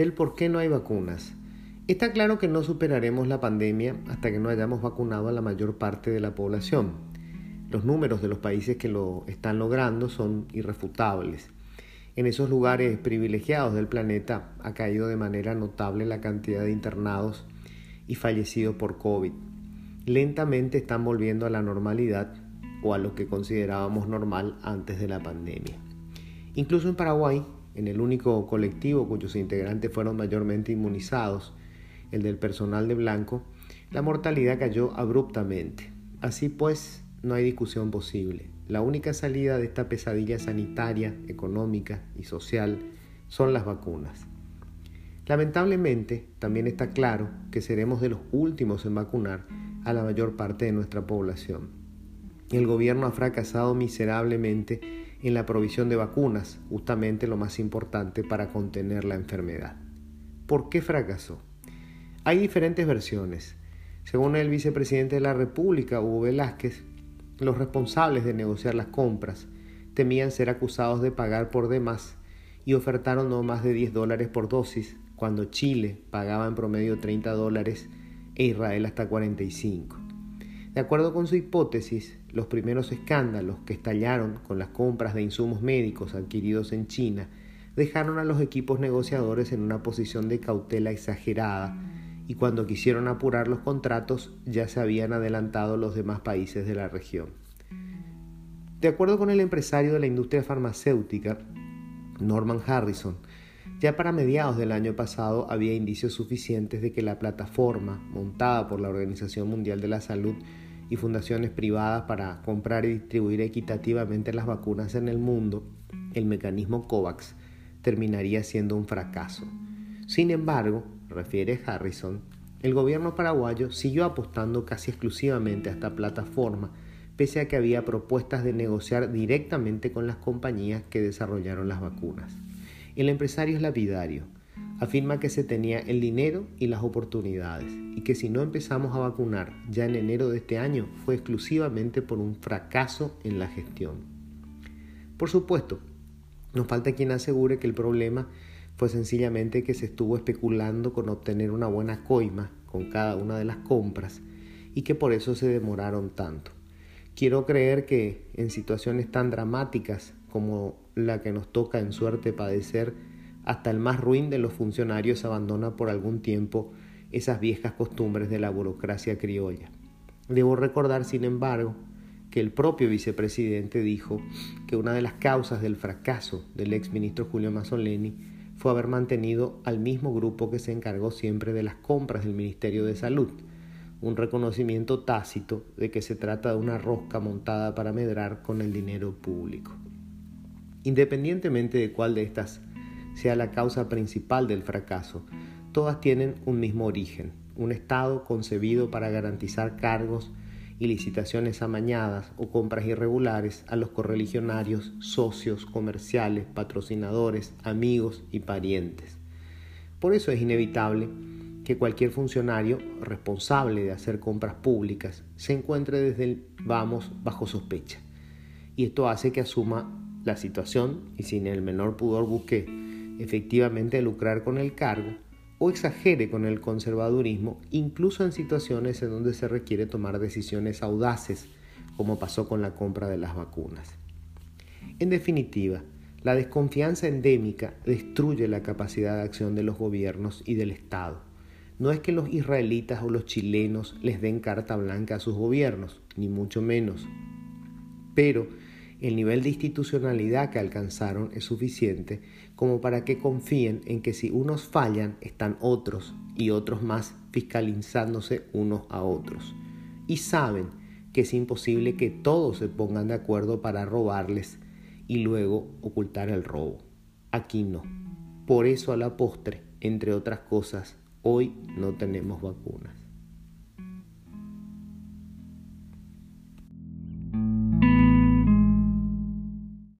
del por qué no hay vacunas. Está claro que no superaremos la pandemia hasta que no hayamos vacunado a la mayor parte de la población. Los números de los países que lo están logrando son irrefutables. En esos lugares privilegiados del planeta ha caído de manera notable la cantidad de internados y fallecidos por COVID. Lentamente están volviendo a la normalidad o a lo que considerábamos normal antes de la pandemia. Incluso en Paraguay, en el único colectivo cuyos integrantes fueron mayormente inmunizados, el del personal de blanco, la mortalidad cayó abruptamente. Así pues, no hay discusión posible. La única salida de esta pesadilla sanitaria, económica y social son las vacunas. Lamentablemente, también está claro que seremos de los últimos en vacunar a la mayor parte de nuestra población. El gobierno ha fracasado miserablemente en la provisión de vacunas, justamente lo más importante para contener la enfermedad. ¿Por qué fracasó? Hay diferentes versiones. Según el vicepresidente de la República, Hugo Velázquez, los responsables de negociar las compras temían ser acusados de pagar por demás y ofertaron no más de 10 dólares por dosis, cuando Chile pagaba en promedio 30 dólares e Israel hasta 45. De acuerdo con su hipótesis, los primeros escándalos que estallaron con las compras de insumos médicos adquiridos en China dejaron a los equipos negociadores en una posición de cautela exagerada y cuando quisieron apurar los contratos ya se habían adelantado los demás países de la región. De acuerdo con el empresario de la industria farmacéutica, Norman Harrison, ya para mediados del año pasado había indicios suficientes de que la plataforma montada por la Organización Mundial de la Salud y fundaciones privadas para comprar y distribuir equitativamente las vacunas en el mundo, el mecanismo COVAX, terminaría siendo un fracaso. Sin embargo, refiere Harrison, el gobierno paraguayo siguió apostando casi exclusivamente a esta plataforma, pese a que había propuestas de negociar directamente con las compañías que desarrollaron las vacunas. El empresario es lapidario. Afirma que se tenía el dinero y las oportunidades y que si no empezamos a vacunar ya en enero de este año fue exclusivamente por un fracaso en la gestión. Por supuesto, nos falta quien asegure que el problema fue sencillamente que se estuvo especulando con obtener una buena coima con cada una de las compras y que por eso se demoraron tanto. Quiero creer que en situaciones tan dramáticas como la que nos toca en suerte padecer, hasta el más ruin de los funcionarios abandona por algún tiempo esas viejas costumbres de la burocracia criolla. Debo recordar, sin embargo, que el propio vicepresidente dijo que una de las causas del fracaso del ex ministro Julio Mazzoleni fue haber mantenido al mismo grupo que se encargó siempre de las compras del Ministerio de Salud, un reconocimiento tácito de que se trata de una rosca montada para medrar con el dinero público. Independientemente de cuál de estas sea la causa principal del fracaso, todas tienen un mismo origen, un Estado concebido para garantizar cargos y licitaciones amañadas o compras irregulares a los correligionarios, socios, comerciales, patrocinadores, amigos y parientes. Por eso es inevitable que cualquier funcionario responsable de hacer compras públicas se encuentre desde el vamos bajo sospecha. Y esto hace que asuma la situación y sin el menor pudor busque efectivamente lucrar con el cargo o exagere con el conservadurismo, incluso en situaciones en donde se requiere tomar decisiones audaces, como pasó con la compra de las vacunas. En definitiva, la desconfianza endémica destruye la capacidad de acción de los gobiernos y del Estado. No es que los israelitas o los chilenos les den carta blanca a sus gobiernos, ni mucho menos. Pero el nivel de institucionalidad que alcanzaron es suficiente como para que confíen en que si unos fallan están otros y otros más fiscalizándose unos a otros. Y saben que es imposible que todos se pongan de acuerdo para robarles y luego ocultar el robo. Aquí no. Por eso a la postre, entre otras cosas, hoy no tenemos vacunas.